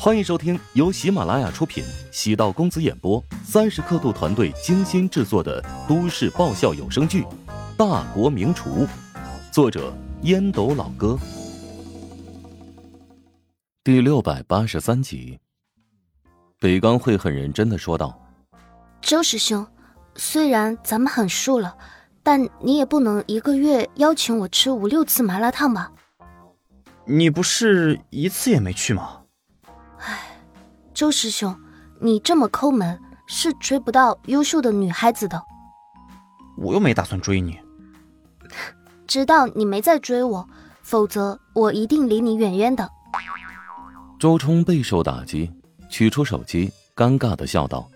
欢迎收听由喜马拉雅出品、喜道公子演播、三十刻度团队精心制作的都市爆笑有声剧《大国名厨》，作者烟斗老哥，第六百八十三集。北刚会很认真的说道：“周师兄，虽然咱们很熟了，但你也不能一个月邀请我吃五六次麻辣烫吧？你不是一次也没去吗？”唉，周师兄，你这么抠门，是追不到优秀的女孩子的。我又没打算追你，直到你没再追我，否则我一定离你远远的。周冲备受打击，取出手机，尴尬的笑道：“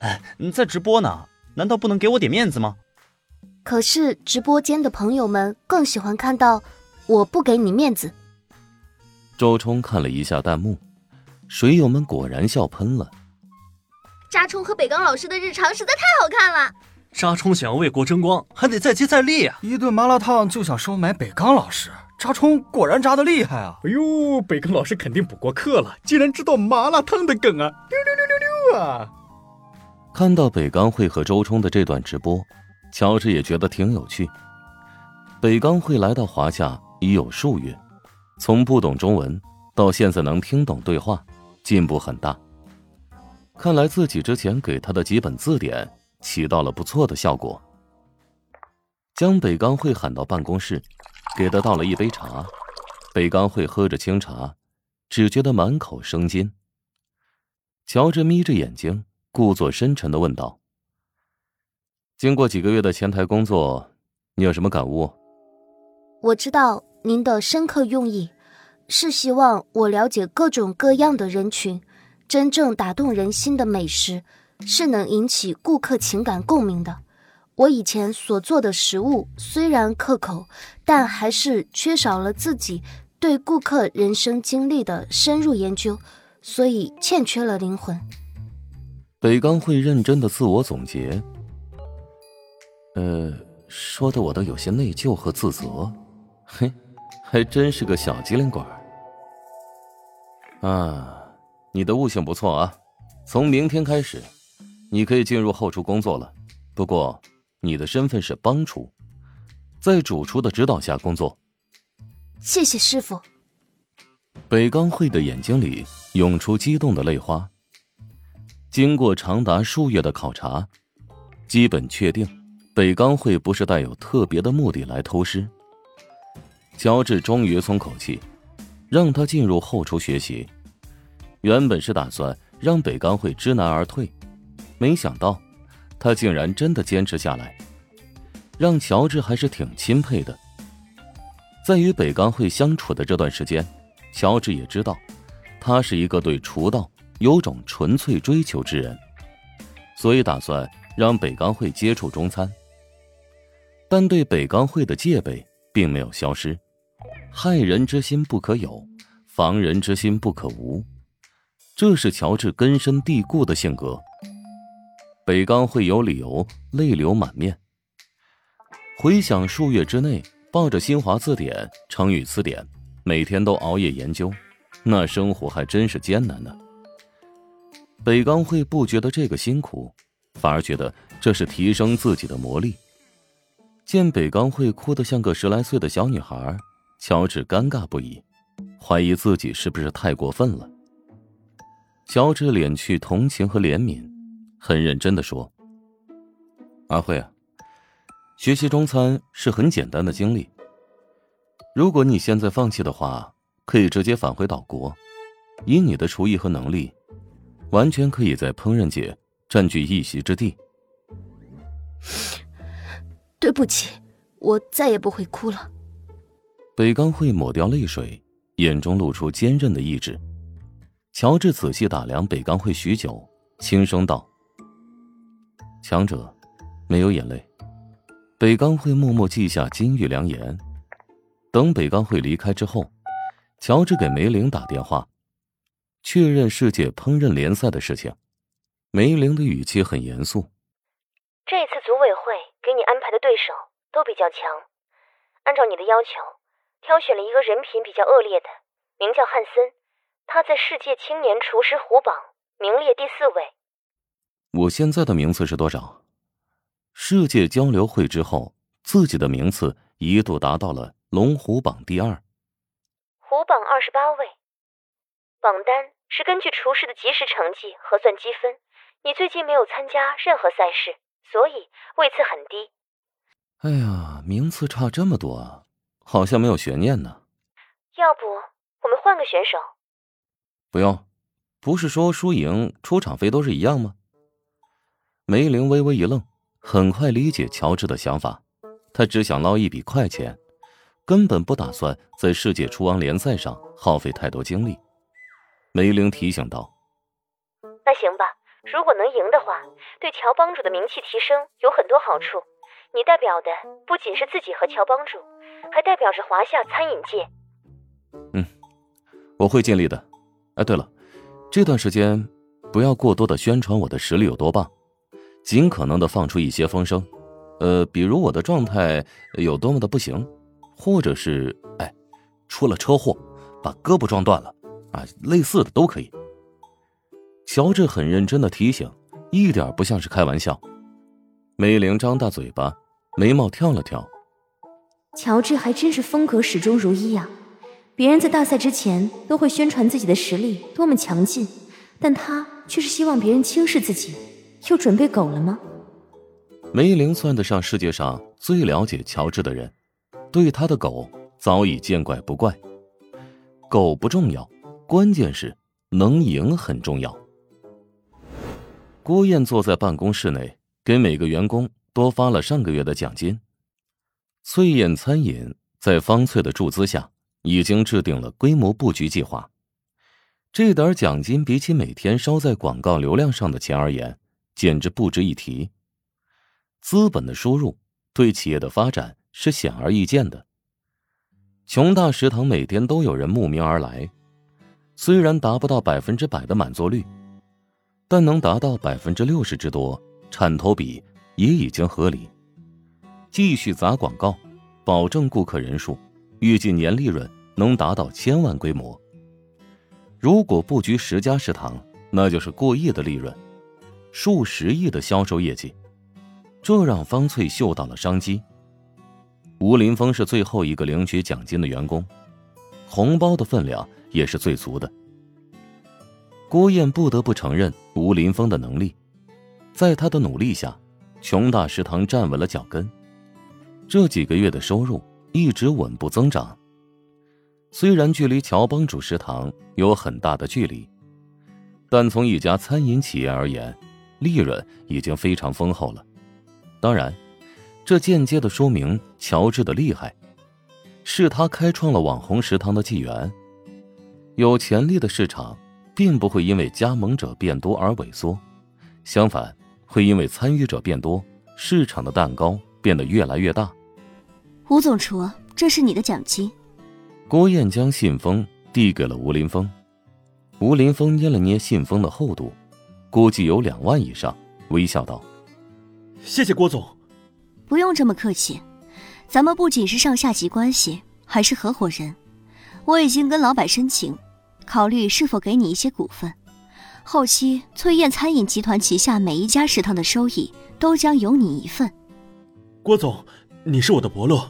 哎，你在直播呢，难道不能给我点面子吗？”可是直播间的朋友们更喜欢看到我不给你面子。周冲看了一下弹幕。水友们果然笑喷了。扎冲和北刚老师的日常实在太好看了。扎冲想要为国争光，还得再接再厉啊！一顿麻辣烫就想收买北刚老师，扎冲果然扎的厉害啊！哎呦，北刚老师肯定补过课了，竟然知道麻辣烫的梗啊！溜溜溜溜溜啊！看到北刚会和周冲的这段直播，乔治也觉得挺有趣。北刚会来到华夏已有数月，从不懂中文到现在能听懂对话。进步很大，看来自己之前给他的几本字典起到了不错的效果。将北刚会喊到办公室，给他倒了一杯茶。北刚会喝着清茶，只觉得满口生津。乔治眯着眼睛，故作深沉的问道：“经过几个月的前台工作，你有什么感悟？”我知道您的深刻用意。是希望我了解各种各样的人群，真正打动人心的美食是能引起顾客情感共鸣的。我以前所做的食物虽然可口，但还是缺少了自己对顾客人生经历的深入研究，所以欠缺了灵魂。北刚会认真的自我总结，呃，说的我都有些内疚和自责。嘿，还真是个小机灵鬼。啊，你的悟性不错啊！从明天开始，你可以进入后厨工作了。不过，你的身份是帮厨，在主厨的指导下工作。谢谢师傅。北刚会的眼睛里涌出激动的泪花。经过长达数月的考察，基本确定北刚会不是带有特别的目的来偷师。乔治终于松口气，让他进入后厨学习。原本是打算让北刚会知难而退，没想到他竟然真的坚持下来，让乔治还是挺钦佩的。在与北刚会相处的这段时间，乔治也知道，他是一个对厨道有种纯粹追求之人，所以打算让北刚会接触中餐。但对北钢会的戒备并没有消失，害人之心不可有，防人之心不可无。这是乔治根深蒂固的性格。北刚会有理由泪流满面。回想数月之内，抱着新华字典、成语词典，每天都熬夜研究，那生活还真是艰难呢。北刚会不觉得这个辛苦，反而觉得这是提升自己的魔力。见北刚会哭得像个十来岁的小女孩，乔治尴尬不已，怀疑自己是不是太过分了。乔治敛去同情和怜悯，很认真的说：“阿慧啊，学习中餐是很简单的经历。如果你现在放弃的话，可以直接返回岛国。以你的厨艺和能力，完全可以在烹饪界占据一席之地。”对不起，我再也不会哭了。北刚会抹掉泪水，眼中露出坚韧的意志。乔治仔细打量北刚会许久，轻声道：“强者，没有眼泪。”北刚会默默记下金玉良言。等北刚会离开之后，乔治给梅玲打电话，确认世界烹饪联赛的事情。梅玲的语气很严肃：“这次组委会给你安排的对手都比较强，按照你的要求，挑选了一个人品比较恶劣的，名叫汉森。”他在世界青年厨师虎榜名列第四位。我现在的名次是多少？世界交流会之后，自己的名次一度达到了龙虎榜第二。虎榜二十八位，榜单是根据厨师的即时成绩核算积分。你最近没有参加任何赛事，所以位次很低。哎呀，名次差这么多，好像没有悬念呢。要不我们换个选手？不用，不是说输赢出场费都是一样吗？梅玲微微一愣。很快理解乔治的想法，他只想捞一笔快钱，根本不打算在世界厨王联赛上耗费太多精力。梅玲提醒道：“那行吧，如果能赢的话，对乔帮主的名气提升有很多好处。你代表的不仅是自己和乔帮主，还代表着华夏餐饮界。”嗯，我会尽力的。哎，对了，这段时间不要过多的宣传我的实力有多棒。尽可能的放出一些风声，呃，比如我的状态有多么的不行，或者是哎，出了车祸，把胳膊撞断了，啊，类似的都可以。乔治很认真的提醒，一点不像是开玩笑。美玲张大嘴巴，眉毛跳了跳。乔治还真是风格始终如一呀，别人在大赛之前都会宣传自己的实力多么强劲，但他却是希望别人轻视自己。又准备狗了吗？梅玲算得上世界上最了解乔治的人，对他的狗早已见怪不怪。狗不重要，关键是能赢很重要。郭燕坐在办公室内，给每个员工多发了上个月的奖金。翠燕餐饮在方翠的注资下，已经制定了规模布局计划。这点奖金比起每天烧在广告流量上的钱而言，简直不值一提。资本的输入对企业的发展是显而易见的。穷大食堂每天都有人慕名而来，虽然达不到百分之百的满座率，但能达到百分之六十之多，产投比也已经合理。继续砸广告，保证顾客人数，预计年利润能达到千万规模。如果布局十家食堂，那就是过亿的利润。数十亿的销售业绩，这让方翠嗅到了商机。吴林峰是最后一个领取奖金的员工，红包的分量也是最足的。郭燕不得不承认吴林峰的能力，在他的努力下，穷大食堂站稳了脚跟，这几个月的收入一直稳步增长。虽然距离乔帮主食堂有很大的距离，但从一家餐饮企业而言，利润已经非常丰厚了，当然，这间接的说明乔治的厉害，是他开创了网红食堂的纪元。有潜力的市场，并不会因为加盟者变多而萎缩，相反，会因为参与者变多，市场的蛋糕变得越来越大。吴总厨，这是你的奖金。郭燕将信封递给了吴林峰，吴林峰捏了捏信封的厚度。估计有两万以上，微笑道：“谢谢郭总。”不用这么客气，咱们不仅是上下级关系，还是合伙人。我已经跟老板申请，考虑是否给你一些股份。后期翠燕餐饮集团旗下每一家食堂的收益都将有你一份。郭总，你是我的伯乐，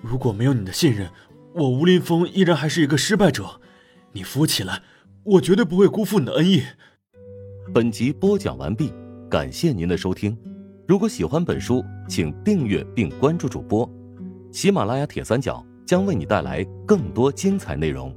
如果没有你的信任，我吴林峰依然还是一个失败者。你扶起来，我绝对不会辜负你的恩义。本集播讲完毕，感谢您的收听。如果喜欢本书，请订阅并关注主播。喜马拉雅铁三角将为你带来更多精彩内容。